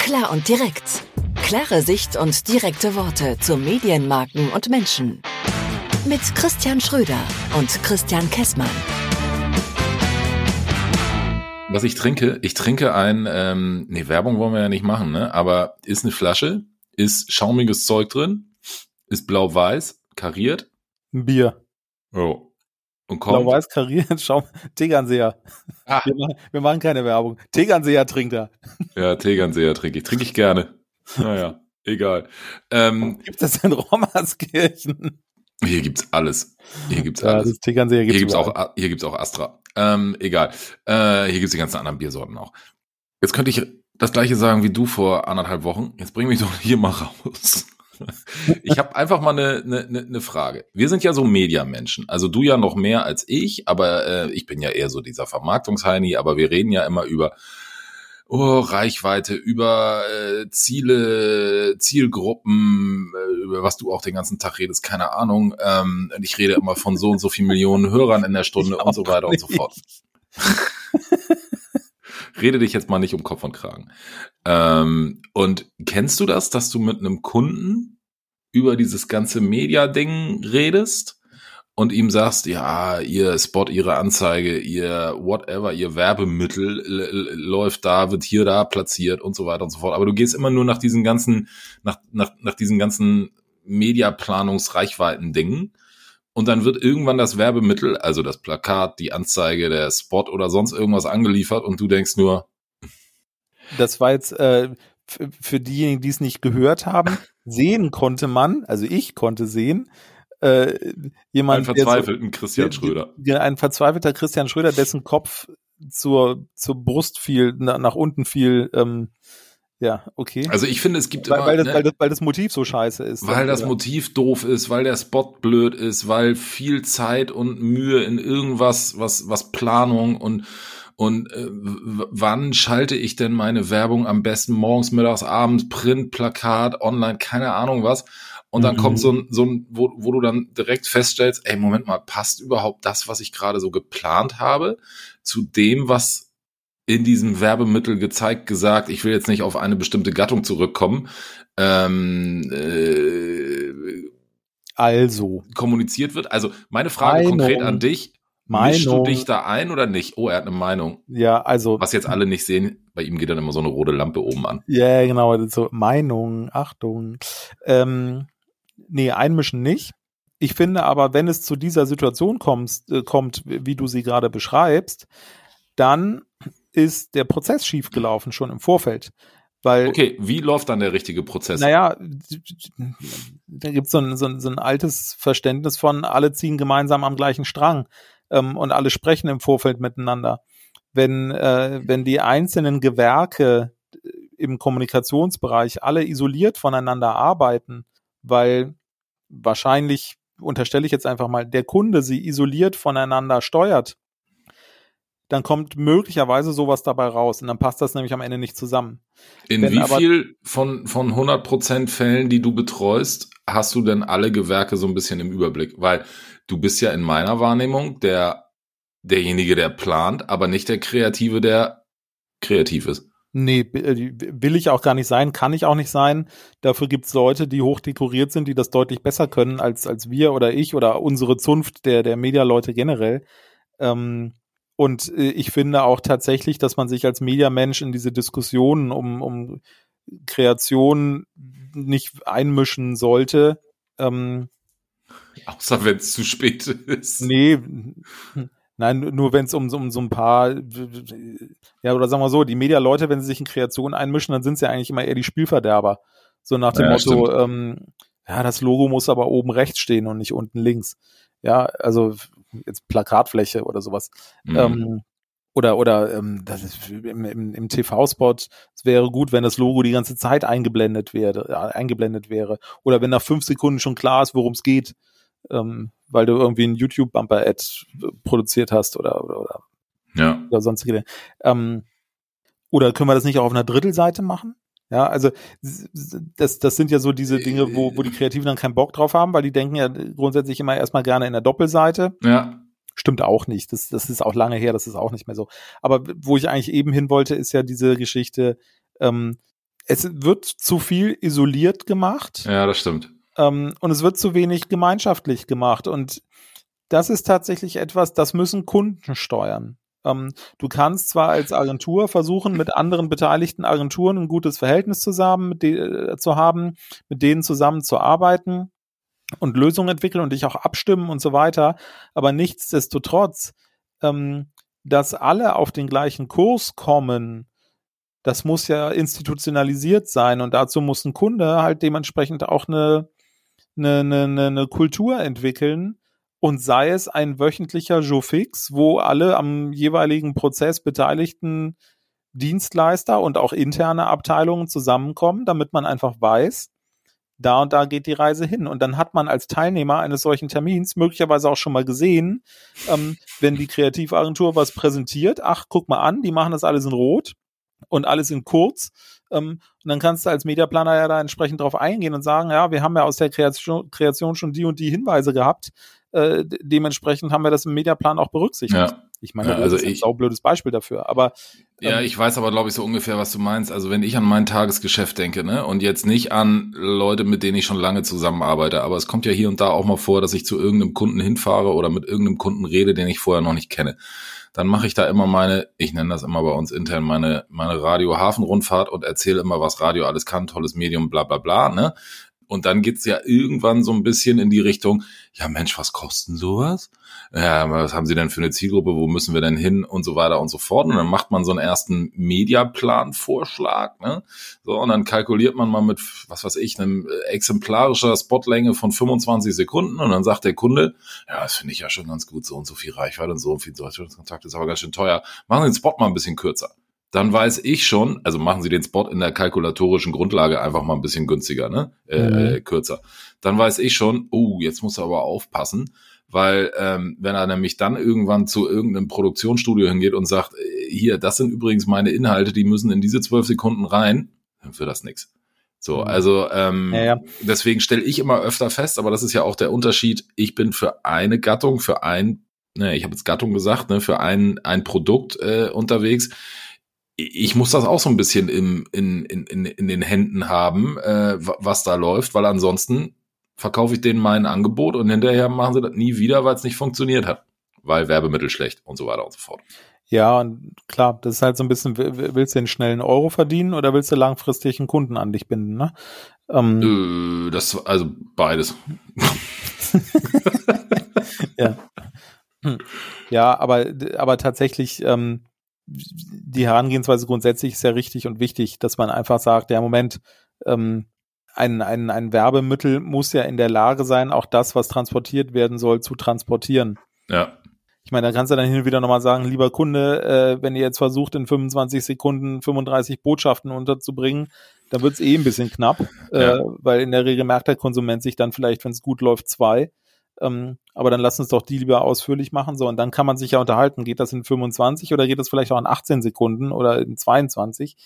Klar und direkt. Klare Sicht und direkte Worte zu Medienmarken und Menschen. Mit Christian Schröder und Christian Kessmann. Was ich trinke, ich trinke ein, ähm, nee, Werbung wollen wir ja nicht machen, ne? Aber ist eine Flasche, ist schaumiges Zeug drin, ist blau-weiß, kariert. Ein Bier. Oh. Und kommt. Blau-weiß kariert, schau, Tegernseher. Ah. Wir, machen, wir machen keine Werbung. Tegernseher trinkt er. Ja, Tegernseher trinke ich. Trinke ich gerne. Naja, egal. Ähm, Gibt es in Rommerskirchen? hier gibt's alles. Hier gibt's Ja, alles. das Tegernseher Hier gibt's gibt's überall. auch, hier gibt's auch Astra. Ähm, egal. Äh, hier gibt's die ganzen anderen Biersorten auch. Jetzt könnte ich das gleiche sagen wie du vor anderthalb Wochen. Jetzt bring mich doch hier mal raus. Ich habe einfach mal eine, eine, eine eine Frage. Wir sind ja so Mediamenschen. Also du ja noch mehr als ich, aber äh, ich bin ja eher so dieser Vermarktungsheini, aber wir reden ja immer über oh, Reichweite, über äh, Ziele, Zielgruppen, äh, über was du auch den ganzen Tag redest, keine Ahnung. Ähm, ich rede immer von so und so viel Millionen Hörern in der Stunde und so weiter und so nicht. fort. Rede dich jetzt mal nicht um Kopf und Kragen. Ähm, und kennst du das, dass du mit einem Kunden über dieses ganze Media-Ding redest und ihm sagst, ja, ihr Spot, ihre Anzeige, ihr whatever, ihr Werbemittel läuft da, wird hier da platziert und so weiter und so fort. Aber du gehst immer nur nach diesen ganzen, nach, nach, nach diesen ganzen Mediaplanungs-Reichweiten-Dingen. Und dann wird irgendwann das Werbemittel, also das Plakat, die Anzeige, der Spot oder sonst irgendwas angeliefert und du denkst nur, Das war jetzt äh, für diejenigen, die es nicht gehört haben, sehen konnte man, also ich konnte sehen, äh, jemand, einen der so- verzweifelten Christian der- Schröder. der- ein verzweifelter Christian Schröder, dessen Kopf zur, zur Brust fiel, na, nach unten fiel. Ähm, ja, okay. Also ich finde, es gibt weil, immer, weil, das, ne, weil, das, weil das Motiv so scheiße ist. weil das Ja. Motiv doof ist, weil der Spot blöd ist, weil viel Zeit und Mühe in irgendwas, was, was Planung und und äh, wann schalte ich denn meine Werbung am besten morgens, mittags, abends, Print, Plakat, online, keine Ahnung was. Und dann Mhm. kommt so ein, so ein, wo, wo du dann direkt feststellst, ey, Moment mal, passt überhaupt das, was ich gerade so geplant habe, zu dem, was in diesem Werbemittel gezeigt, gesagt, ich will jetzt nicht auf eine bestimmte Gattung zurückkommen, ähm, äh, Also, kommuniziert wird. Also meine Frage Meinung. konkret an dich, mischst du Meinung. dich da ein oder nicht? Oh, er hat eine Meinung. ja, also, Was jetzt alle nicht sehen, bei ihm geht dann immer so eine rote Lampe oben an. ja, genau, das ist so Meinung, Achtung. Ähm, nee, einmischen nicht. Ich finde aber, wenn es zu dieser Situation kommst, äh, kommt, wie du sie gerade beschreibst, dann ist der Prozess schiefgelaufen schon im Vorfeld. Weil Okay, wie läuft dann der richtige Prozess? Naja, da gibt so ein, so, ein, so ein altes Verständnis von, alle ziehen gemeinsam am gleichen Strang ähm, und alle sprechen im Vorfeld miteinander. Wenn, äh, wenn die einzelnen Gewerke äh, im Kommunikationsbereich alle isoliert voneinander arbeiten, weil wahrscheinlich, unterstelle ich jetzt einfach mal, der Kunde sie isoliert voneinander steuert, dann kommt möglicherweise sowas dabei raus und dann passt das nämlich am Ende nicht zusammen. In wenn wie viel von, von 100% Fällen, die du betreust, hast du denn alle Gewerke so ein bisschen im Überblick? Weil du bist ja in meiner Wahrnehmung der, derjenige, der plant, aber nicht der Kreative, der kreativ ist. Nee, äh, will ich auch gar nicht sein, kann ich auch nicht sein. Dafür gibt's Leute, die hoch dekoriert sind, die das deutlich besser können als, als wir oder ich oder unsere Zunft der, der Medialeute generell. Ähm, und äh, ich finde auch tatsächlich, dass man sich als Mediamensch in diese Diskussionen um, um Kreation nicht einmischen sollte. Ähm, Außer wenn es zu spät ist. Nee, nein, nur wenn es um, so- um so ein paar, ja, oder sagen wir so, die Medialeute, wenn sie sich in Kreationen einmischen, dann sind sie ja eigentlich immer eher die Spielverderber. So nach dem Ja, Motto, ähm, ja, das Logo muss aber oben rechts stehen und nicht unten links. Ja, also jetzt Plakatfläche oder sowas. Mhm. Ähm, oder oder ähm, ist im, im, im TV-Spot, es wäre gut, wenn das Logo die ganze Zeit eingeblendet wäre, äh, eingeblendet wäre. Oder wenn nach fünf Sekunden schon klar ist, worum es geht, ähm, weil du irgendwie ein YouTube-Bumper-Ad produziert hast oder, oder, oder, ja. oder sonstige. Dinge. Ähm, oder können wir das nicht auch auf einer Drittelseite machen? Ja, also das, das sind ja so diese Dinge, wo, wo die Kreativen dann keinen Bock drauf haben, weil die denken ja grundsätzlich immer erstmal gerne in der Doppelseite. Ja. Stimmt auch nicht. Das, das ist auch lange her, das ist auch nicht mehr so. Aber wo ich eigentlich eben hin wollte, ist ja diese Geschichte, ähm, es wird zu viel isoliert gemacht. Ja, das stimmt. Ähm, und es wird zu wenig gemeinschaftlich gemacht. Und das ist tatsächlich etwas, das müssen Kunden steuern. Ähm, du kannst zwar als Agentur versuchen, mit anderen beteiligten Agenturen ein gutes Verhältnis zusammen, äh, zu haben, mit denen zusammen zu arbeiten und Lösungen entwickeln und dich auch abstimmen und so weiter. Aber nichtsdestotrotz, ähm, dass alle auf den gleichen Kurs kommen, das muss ja institutionalisiert sein und dazu muss ein Kunde halt dementsprechend auch eine, eine, eine, eine Kultur entwickeln und sei es ein wöchentlicher Jour-Fix, wo alle am jeweiligen Prozess beteiligten Dienstleister und auch interne Abteilungen zusammenkommen, damit man einfach weiß, da und da geht die Reise hin. Und dann hat man als Teilnehmer eines solchen Termins möglicherweise auch schon mal gesehen, ähm, wenn die Kreativagentur was präsentiert, ach, guck mal an, die machen das alles in Rot und alles in kurz. Ähm, und dann kannst du als Mediaplaner ja da entsprechend drauf eingehen und sagen, ja, wir haben ja aus der Kreation, Kreation schon die und die Hinweise gehabt. Äh, dementsprechend haben wir das im Mediaplan auch berücksichtigt. Ja. Ich meine, ja, also das ist ich, ein blödes Beispiel dafür. Aber ähm, ja, ich weiß aber, glaube ich, so ungefähr, was du meinst. Also wenn ich an mein Tagesgeschäft denke, ne, und jetzt nicht an Leute, mit denen ich schon lange zusammenarbeite, aber es kommt ja hier und da auch mal vor, dass ich zu irgendeinem Kunden hinfahre oder mit irgendeinem Kunden rede, den ich vorher noch nicht kenne. Dann mache ich da immer meine, ich nenne das immer bei uns intern meine meine Radio-Hafen-Rundfahrt und erzähle immer, was Radio alles kann, tolles Medium, bla bla bla. Ne? Und dann geht's ja irgendwann so ein bisschen in die Richtung, ja Mensch, was kosten sowas? Ja, was haben Sie denn für eine Zielgruppe? Wo müssen wir denn hin? Und so weiter und so fort. Und dann macht man so einen ersten Mediaplan-Vorschlag. Ne? So, und dann kalkuliert man mal mit, was weiß ich, einem exemplarischer Spotlänge von 25 Sekunden. Und dann sagt der Kunde, ja, das finde ich ja schon ganz gut, so und so viel Reichweite und so und viel Kontakt ist aber ganz schön teuer. Machen Sie den Spot mal ein bisschen kürzer dann weiß ich schon, also machen Sie den Spot in der kalkulatorischen Grundlage einfach mal ein bisschen günstiger, ne? Äh, mhm. Äh, kürzer. Dann weiß ich schon, oh, jetzt muss er aber aufpassen, weil ähm, wenn er nämlich dann irgendwann zu irgendeinem Produktionsstudio hingeht und sagt, äh, hier, das sind übrigens meine Inhalte, die müssen in diese zwölf Sekunden rein, dann wird das nix. So, mhm. also ähm, ja, ja. deswegen stelle ich immer öfter fest, aber das ist ja auch der Unterschied. Ich bin für eine Gattung, für ein, ne, ich habe jetzt Gattung gesagt, ne, für ein ein Produkt äh, unterwegs ich muss das auch so ein bisschen im, in, in, in, in den Händen haben, äh, was da läuft, weil ansonsten verkaufe ich denen mein Angebot und hinterher machen sie das nie wieder, weil es nicht funktioniert hat, weil Werbemittel schlecht und so weiter und so fort. Ja, und klar, das ist halt so ein bisschen, willst du den schnellen Euro verdienen oder willst du langfristig einen Kunden an dich binden, ne? Ähm, äh, das, also beides. ja. Hm. Ja, aber, aber tatsächlich, ähm, die Herangehensweise grundsätzlich ist ja richtig und wichtig, dass man einfach sagt, ja, Moment, ähm, ein, ein, ein Werbemittel muss ja in der Lage sein, auch das, was transportiert werden soll, zu transportieren. Ja. Ich meine, da kannst du dann hin und wieder nochmal sagen, lieber Kunde, äh, wenn ihr jetzt versucht, in 25 Sekunden 35 Botschaften unterzubringen, dann wird es eh ein bisschen knapp, äh, ja. weil in der Regel merkt der Konsument sich dann vielleicht, wenn es gut läuft, zwei. Ähm, aber dann lass uns doch die lieber ausführlich machen. So, und dann kann man sich ja unterhalten. Geht das in 25 oder geht das vielleicht auch in 18 Sekunden oder in 22?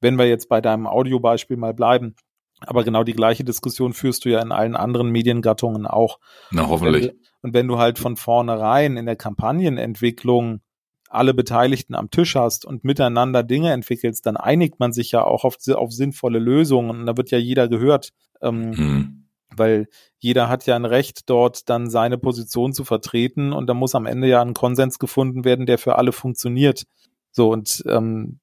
Wenn wir jetzt bei deinem Audiobeispiel mal bleiben. Aber genau die gleiche Diskussion führst du ja in allen anderen Mediengattungen auch. Na, hoffentlich. Und wenn du halt von vornherein in der Kampagnenentwicklung alle Beteiligten am Tisch hast und miteinander Dinge entwickelst, dann einigt man sich ja auch auf, auf sinnvolle Lösungen und da wird ja jeder gehört. Ähm, hm weil jeder hat ja ein Recht, dort dann seine Position zu vertreten und da muss am Ende ja ein Konsens gefunden werden, der für alle funktioniert. So und ähm,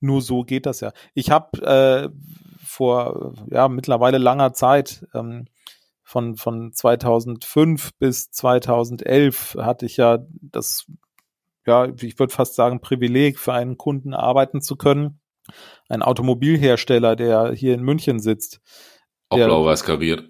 nur so geht das ja. Ich habe äh, vor ja mittlerweile langer Zeit ähm, von von 2005 bis 2011 hatte ich ja das ja ich würde fast sagen Privileg für einen Kunden arbeiten zu können, ein Automobilhersteller, der hier in München sitzt auch blau-weiß kariert.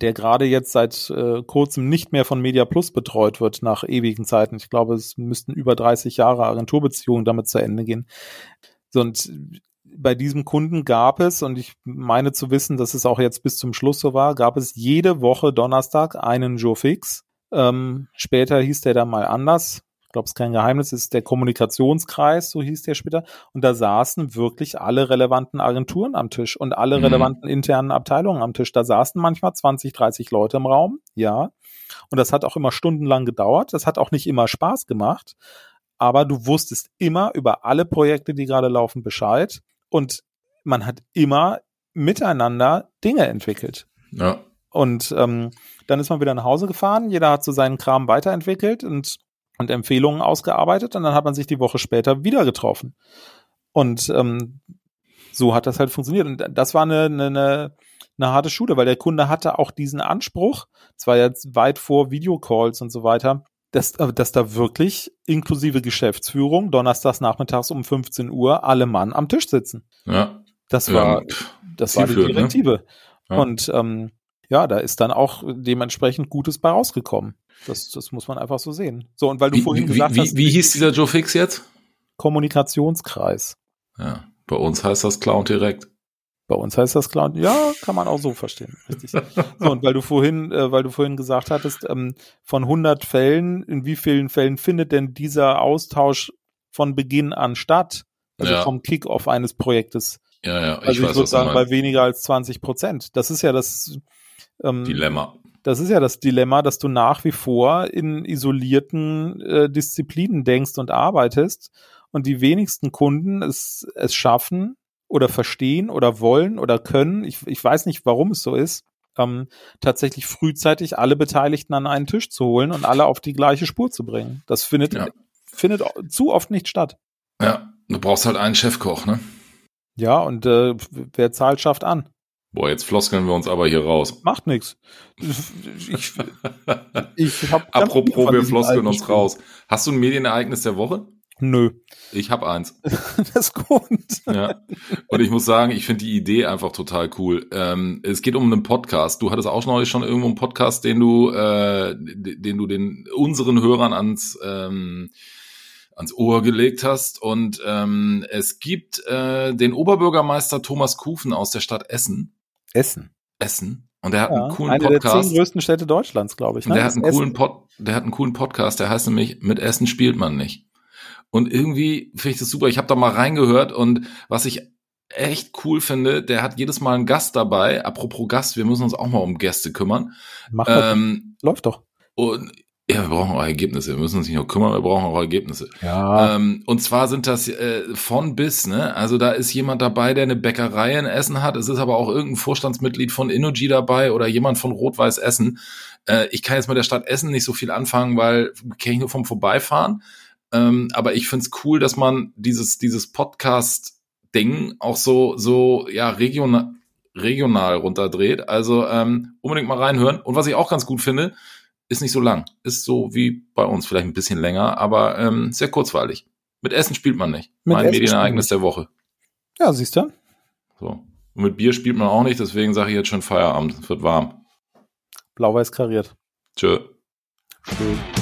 Der gerade jetzt seit äh, kurzem nicht mehr von Media Plus betreut wird nach ewigen Zeiten. Ich glaube, es müssten über 30 Jahre Agenturbeziehungen damit zu Ende gehen. So, und bei diesem Kunden gab es, und ich meine zu wissen, dass es auch jetzt bis zum Schluss so war, gab es jede Woche Donnerstag einen Joe Fix. Ähm, später hieß der dann mal anders ich glaube, es ist kein Geheimnis, es ist der Kommunikationskreis, so hieß der später. Und da saßen wirklich alle relevanten Agenturen am Tisch und alle mhm. relevanten internen Abteilungen am Tisch. Da saßen manchmal 20, 30 Leute im Raum, ja. Und das hat auch immer stundenlang gedauert. Das hat auch nicht immer Spaß gemacht. Aber du wusstest immer über alle Projekte, die gerade laufen, Bescheid. Und man hat immer miteinander Dinge entwickelt. Ja. Und ähm, dann ist man wieder nach Hause gefahren, jeder hat so seinen Kram weiterentwickelt und, und Empfehlungen ausgearbeitet und dann hat man sich die Woche später wieder getroffen. Und ähm, so hat das halt funktioniert. Und das war eine, eine, eine, eine harte Schule, weil der Kunde hatte auch diesen Anspruch, zwar jetzt weit vor Videocalls und so weiter, dass, äh, dass da wirklich inklusive Geschäftsführung donnerstags nachmittags um 15 Uhr alle Mann am Tisch sitzen. Ja. Das war, Ja, das war die zielführend, ne? Direktive. Ja. Und ähm, ja, da ist dann auch dementsprechend Gutes bei rausgekommen. Das, das muss man einfach so sehen. So, und weil du Wie, vorhin wie, gesagt wie, hast, wie hieß dieser Joe Fix jetzt? Kommunikationskreis. Ja. Bei uns heißt das Clown direkt. Bei uns heißt das Clown. Ja, kann man auch so verstehen. Richtig. So, und weil du vorhin, äh, weil du vorhin gesagt hattest, ähm, von 100 Fällen, in wie vielen Fällen findet denn dieser Austausch von Beginn an statt? Also Ja. vom Kick-off eines Projektes. Ja, ja, ich Also ich, weiß, würde sagen, bei weniger als 20 Prozent. Das ist ja das ähm, Dilemma. Das ist ja das Dilemma, dass du nach wie vor in isolierten äh, Disziplinen denkst und arbeitest und die wenigsten Kunden es, es schaffen oder verstehen oder wollen oder können, ich, ich weiß nicht, warum es so ist, ähm, tatsächlich frühzeitig alle Beteiligten an einen Tisch zu holen und alle auf die gleiche Spur zu bringen. Das findet, Ja. findet zu oft nicht statt. Ja, du brauchst halt einen Chefkoch, ne? Ja, und äh, wer zahlt, schafft an. Boah, jetzt floskeln wir uns aber hier raus. Macht nichts. Ich, ich hab Apropos, wir floskeln uns raus. Hast du ein Medienereignis der Woche? Nö, Ich habe eins. das ist gut. Ja. Und ich muss sagen, ich finde die Idee einfach total cool. Ähm, es geht um einen Podcast. Du hattest auch neulich schon irgendwo einen Podcast, den du, äh, den du den unseren Hörern ans ähm, ans Ohr gelegt hast. Und ähm, es gibt äh, den Oberbürgermeister Thomas Kufen aus der Stadt Essen. Essen. Essen. Und der hat Ja, einen coolen eine der Podcast. zehn größten Städte Deutschlands, glaube ich. Ne? der hat einen Essen. coolen Pod, der hat einen coolen Podcast, der heißt nämlich Mit Essen spielt man nicht. Und irgendwie finde ich das super. Ich habe da mal reingehört und was ich echt cool finde, der hat jedes Mal einen Gast dabei. Apropos Gast, wir müssen uns auch mal um Gäste kümmern. Mach. Ähm, Läuft doch. und ja, wir brauchen auch Ergebnisse. Wir müssen uns nicht nur kümmern, wir brauchen auch Ergebnisse. Ja. Ähm, und zwar sind das äh, von bis, ne? Also da ist jemand dabei, der eine Bäckerei in Essen hat. Es ist aber auch irgendein Vorstandsmitglied von Innogy dabei oder jemand von Rot-Weiß Essen. Äh, ich kann jetzt mit der Stadt Essen nicht so viel anfangen, weil kenne ich nur vom Vorbeifahren. Ähm, aber ich find's cool, dass man dieses, dieses Podcast-Ding auch so, so, ja, regional, regional runterdreht. Also ähm, unbedingt mal reinhören. Und was ich auch ganz gut finde, ist nicht so lang. Ist so wie bei uns, vielleicht ein bisschen länger, aber ähm, sehr kurzweilig. Mit Essen spielt man nicht. Mit mein Essen Medienereignis der Woche. ja, siehst du? So. Und mit Bier spielt man auch nicht, deswegen sage ich jetzt schon Feierabend. Es wird warm. Blau-weiß kariert. Tschö. Schön.